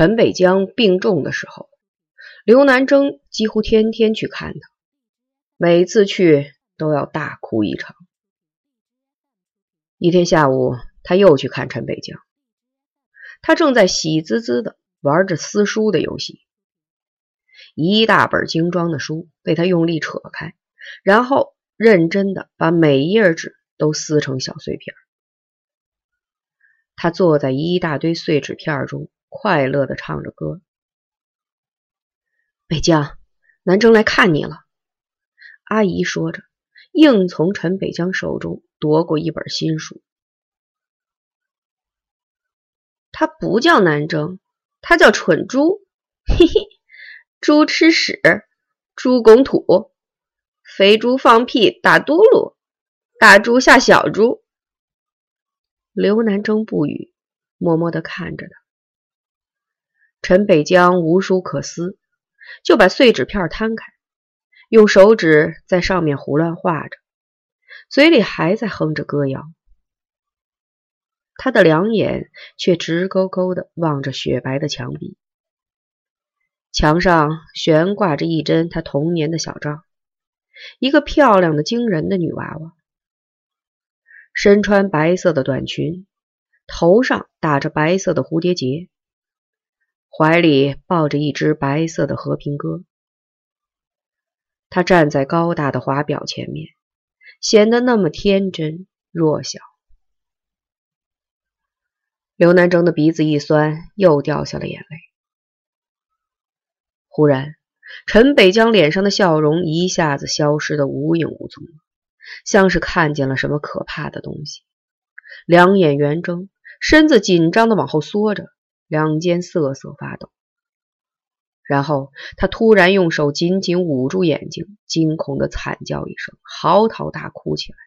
陈北江病重的时候，刘南征几乎天天去看他，每次去都要大哭一场。一天下午，他又去看陈北江，他正在喜滋滋的玩着撕书的游戏，一大本精装的书被他用力扯开，然后认真的把每一页纸都撕成小碎片。他坐在一大堆碎纸片中，快乐的唱着歌。北江，南征来看你了。阿姨说着，硬从陈北江手中。夺过一本新书，他不叫南征，他叫蠢猪，嘿嘿，猪吃屎，猪拱土，肥猪放屁打嘟噜，大猪吓小猪。刘南征不语，默默的看着他。陈北江无书可撕，就把碎纸片摊开，用手指在上面胡乱画着。嘴里还在哼着歌谣，他的两眼却直勾勾的望着雪白的墙壁。墙上悬挂着一帧他童年的小照，一个漂亮的惊人的女娃娃，身穿白色的短裙，头上打着白色的蝴蝶结，怀里抱着一只白色的和平鸽。他站在高大的华表前面。显得那么天真弱小。刘南征的鼻子一酸，又掉下了眼泪。忽然，陈北江脸上的笑容一下子消失的无影无踪，像是看见了什么可怕的东西，两眼圆睁，身子紧张的往后缩着，两肩瑟瑟发抖。然后他突然用手紧紧捂住眼睛，惊恐的惨叫一声，嚎啕大哭起来。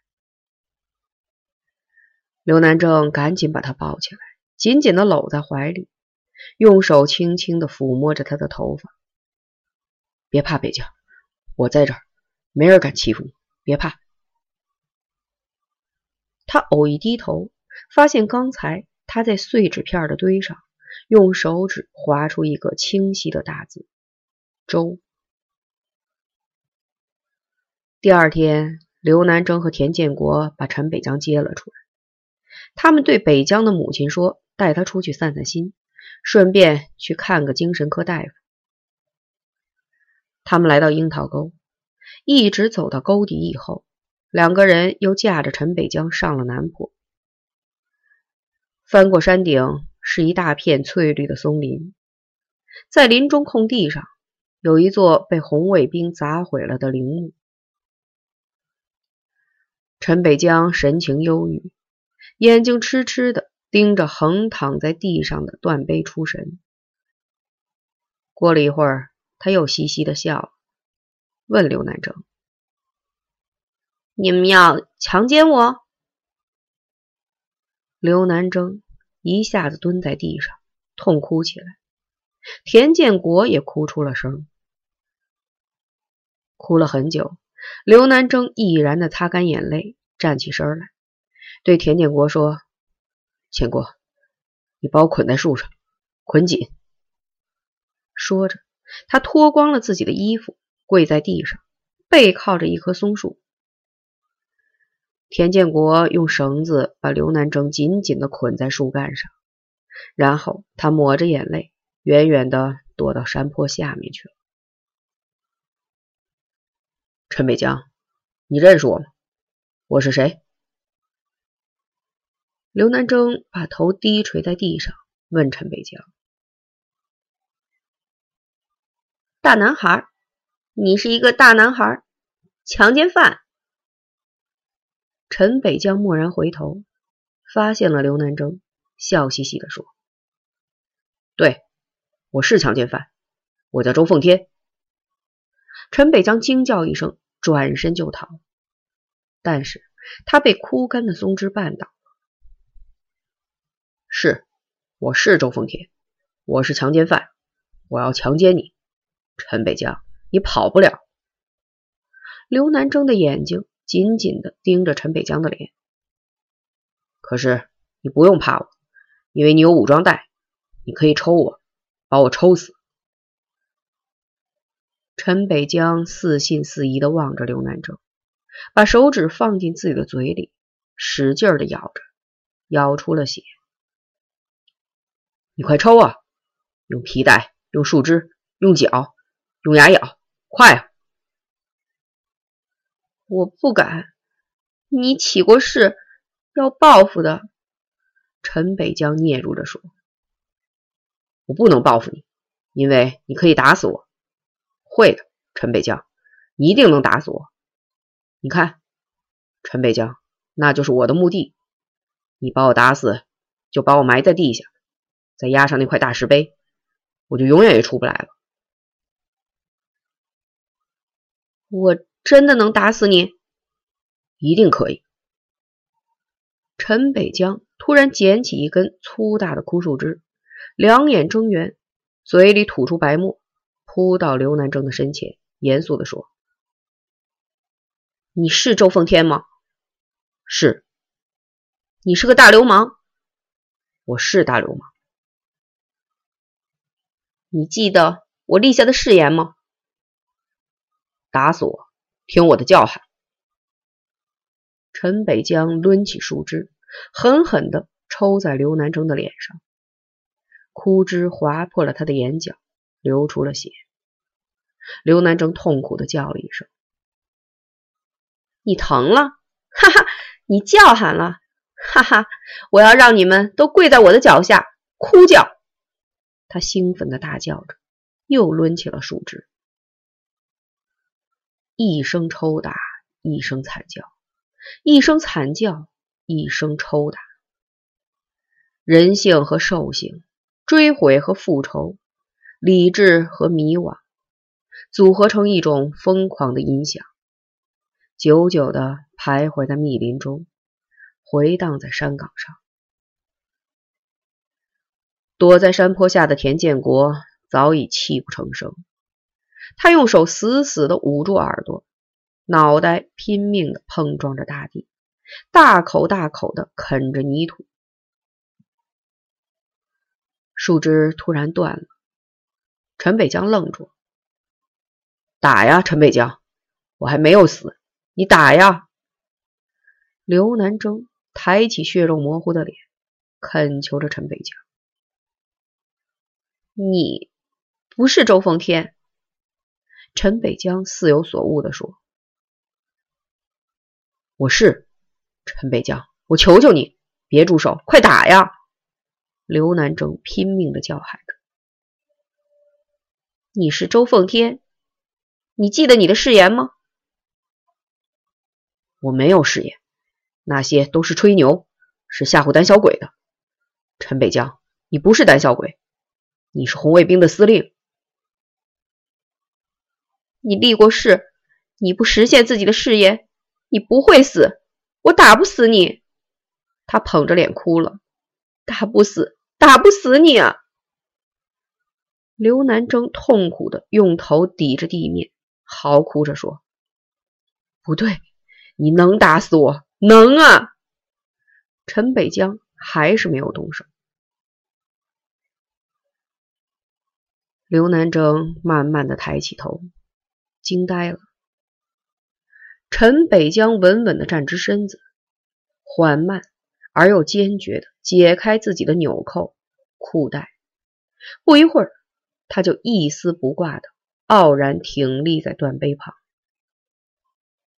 刘南正赶紧把他抱起来，紧紧的搂在怀里，用手轻轻的抚摸着他的头发。别怕，北江，我在这儿，没人敢欺负你，别怕。他偶一低头，发现刚才他在碎纸片的堆上。用手指划出一个清晰的大字“周”。第二天，刘南征和田建国把陈北江接了出来。他们对北江的母亲说：“带他出去散散心，顺便去看个精神科大夫。”他们来到樱桃沟，一直走到沟底以后，两个人又驾着陈北江上了南坡，翻过山顶。是一大片翠绿的松林，在林中空地上有一座被红卫兵砸毁了的陵墓。陈北江神情忧郁，眼睛痴痴的盯着横躺在地上的断碑出神。过了一会儿，他又嘻嘻的笑了，问刘南征：“你们要强奸我？”刘南征。一下子蹲在地上，痛哭起来。田建国也哭出了声，哭了很久。刘南征毅然的擦干眼泪，站起身来，对田建国说：“建国，你把我捆在树上，捆紧。”说着，他脱光了自己的衣服，跪在地上，背靠着一棵松树。田建国用绳子把刘南征紧紧的捆在树干上，然后他抹着眼泪，远远的躲到山坡下面去了。陈北江，你认识我吗？我是谁？刘南征把头低垂在地上，问陈北江：“大男孩，你是一个大男孩，强奸犯。”陈北江蓦然回头，发现了刘南征，笑嘻嘻的说：“对，我是强奸犯，我叫周凤天。”陈北江惊叫一声，转身就逃，但是他被枯干的松枝绊倒。是，我是周凤天，我是强奸犯，我要强奸你，陈北江，你跑不了。刘南征的眼睛。紧紧的盯着陈北江的脸。可是你不用怕我，因为你有武装带，你可以抽我，把我抽死。陈北江似信似疑的望着刘南征，把手指放进自己的嘴里，使劲的咬着，咬出了血。你快抽啊！用皮带，用树枝，用脚，用牙咬，快啊！我不敢，你起过誓要报复的。陈北江嗫嚅着说：“我不能报复你，因为你可以打死我。会的，陈北江，一定能打死我。你看，陈北江，那就是我的墓地。你把我打死，就把我埋在地下，再压上那块大石碑，我就永远也出不来了。我真的能打死你？一定可以。”陈北江。突然捡起一根粗大的枯树枝，两眼睁圆，嘴里吐出白沫，扑到刘南征的身前，严肃地说：“你是周奉天吗？是。你是个大流氓。我是大流氓。你记得我立下的誓言吗？打死我，听我的叫喊。”陈北江抡起树枝。狠狠地抽在刘南征的脸上，枯枝划破了他的眼角，流出了血。刘南征痛苦地叫了一声：“你疼了，哈哈！你叫喊了，哈哈！我要让你们都跪在我的脚下哭叫！”他兴奋地大叫着，又抡起了树枝，一声抽打，一声惨叫，一声惨叫。一声抽打，人性和兽性，追悔和复仇，理智和迷惘，组合成一种疯狂的音响，久久的徘徊在密林中，回荡在山岗上。躲在山坡下的田建国早已泣不成声，他用手死死的捂住耳朵，脑袋拼命的碰撞着大地。大口大口的啃着泥土，树枝突然断了。陈北江愣住：“打呀，陈北江，我还没有死，你打呀！”刘南征抬起血肉模糊的脸，恳求着陈北江：“你不是周奉天？”陈北江似有所悟的说：“我是。”陈北江，我求求你，别住手，快打呀！刘南征拼命的叫喊着：“你是周奉天，你记得你的誓言吗？”我没有誓言，那些都是吹牛，是吓唬胆小鬼的。陈北江，你不是胆小鬼，你是红卫兵的司令。你立过誓，你不实现自己的誓言，你不会死。我打不死你，他捧着脸哭了。打不死，打不死你啊！刘南征痛苦的用头抵着地面，嚎哭着说：“不对，你能打死我，能啊！”陈北江还是没有动手。刘南征慢慢的抬起头，惊呆了。陈北江稳稳的站直身子，缓慢而又坚决的解开自己的纽扣、裤带。不一会儿，他就一丝不挂的傲然挺立在断碑旁。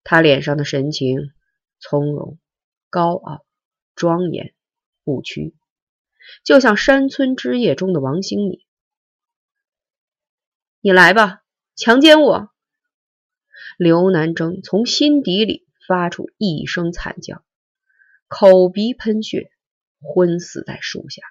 他脸上的神情从容、高傲、庄严、不屈，就像山村之夜中的王兴敏。你来吧，强奸我！刘南征从心底里发出一声惨叫，口鼻喷血，昏死在树下。